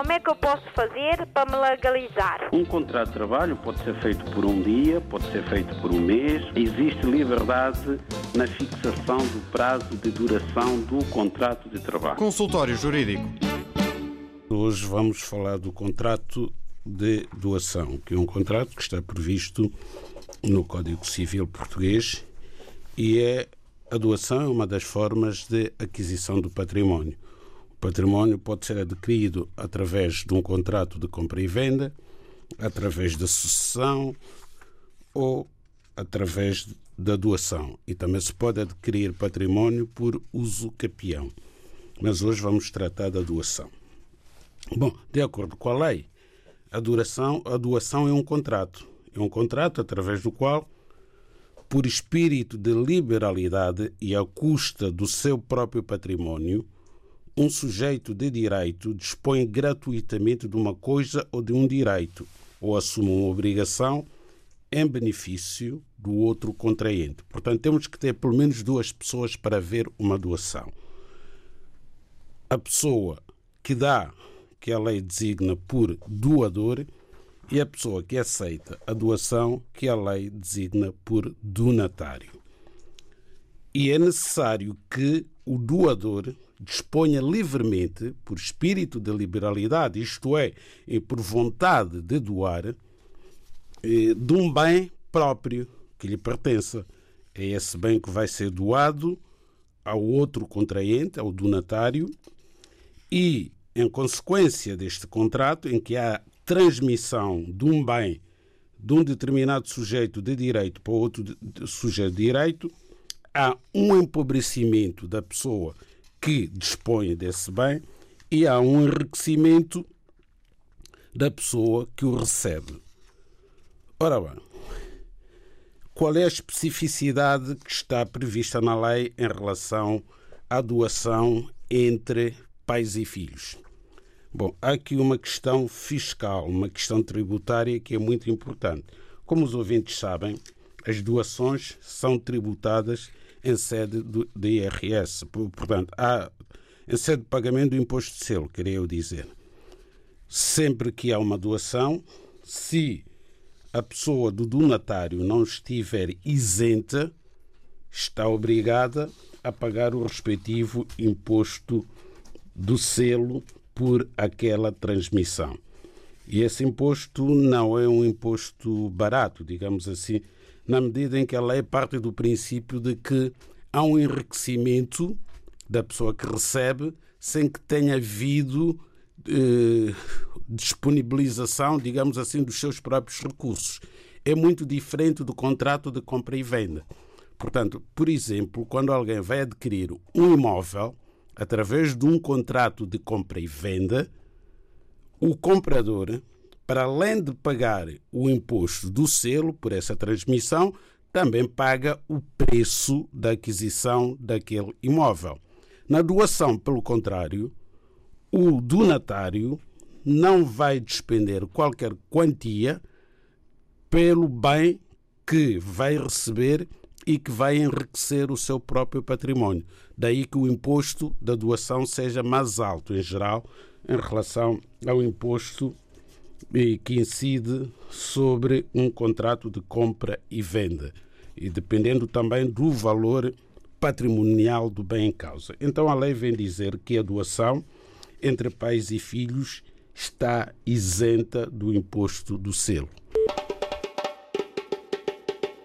Como é que eu posso fazer para me legalizar? Um contrato de trabalho pode ser feito por um dia, pode ser feito por um mês. Existe liberdade na fixação do prazo de duração do contrato de trabalho. Consultório Jurídico. Hoje vamos falar do contrato de doação, que é um contrato que está previsto no Código Civil Português e é a doação é uma das formas de aquisição do património. Património pode ser adquirido através de um contrato de compra e venda, através da sucessão ou através da doação. E também se pode adquirir património por uso capião. Mas hoje vamos tratar da doação. Bom, de acordo com a lei, a, duração, a doação é um contrato. É um contrato através do qual por espírito de liberalidade e à custa do seu próprio património, um sujeito de direito dispõe gratuitamente de uma coisa ou de um direito, ou assume uma obrigação em benefício do outro contraente. Portanto, temos que ter pelo menos duas pessoas para ver uma doação. A pessoa que dá, que a lei designa por doador, e a pessoa que aceita a doação que a lei designa por donatário. E é necessário que o doador disponha livremente, por espírito de liberalidade, isto é, e por vontade de doar, eh, de um bem próprio que lhe pertença. É esse bem que vai ser doado ao outro contraente, ao donatário, e, em consequência deste contrato, em que há transmissão de um bem de um determinado sujeito de direito para outro sujeito de direito, há um empobrecimento da pessoa que dispõe desse bem e há um enriquecimento da pessoa que o recebe. Ora bem, qual é a especificidade que está prevista na lei em relação à doação entre pais e filhos? Bom, há aqui uma questão fiscal, uma questão tributária que é muito importante. Como os ouvintes sabem, as doações são tributadas em sede do, de IRS. Portanto, há em sede de pagamento do imposto de selo, queria eu dizer. Sempre que há uma doação, se a pessoa do donatário não estiver isenta, está obrigada a pagar o respectivo imposto do selo por aquela transmissão. E esse imposto não é um imposto barato, digamos assim, na medida em que a lei parte do princípio de que há um enriquecimento da pessoa que recebe sem que tenha havido eh, disponibilização, digamos assim, dos seus próprios recursos. É muito diferente do contrato de compra e venda. Portanto, por exemplo, quando alguém vai adquirir um imóvel, através de um contrato de compra e venda, o comprador, para além de pagar o imposto do selo por essa transmissão, também paga o preço da aquisição daquele imóvel. Na doação, pelo contrário, o donatário não vai despender qualquer quantia pelo bem que vai receber e que vai enriquecer o seu próprio património. Daí que o imposto da doação seja mais alto, em geral, em relação ao imposto que incide sobre um contrato de compra e venda, e dependendo também do valor patrimonial do bem em causa. Então a lei vem dizer que a doação entre pais e filhos está isenta do imposto do selo.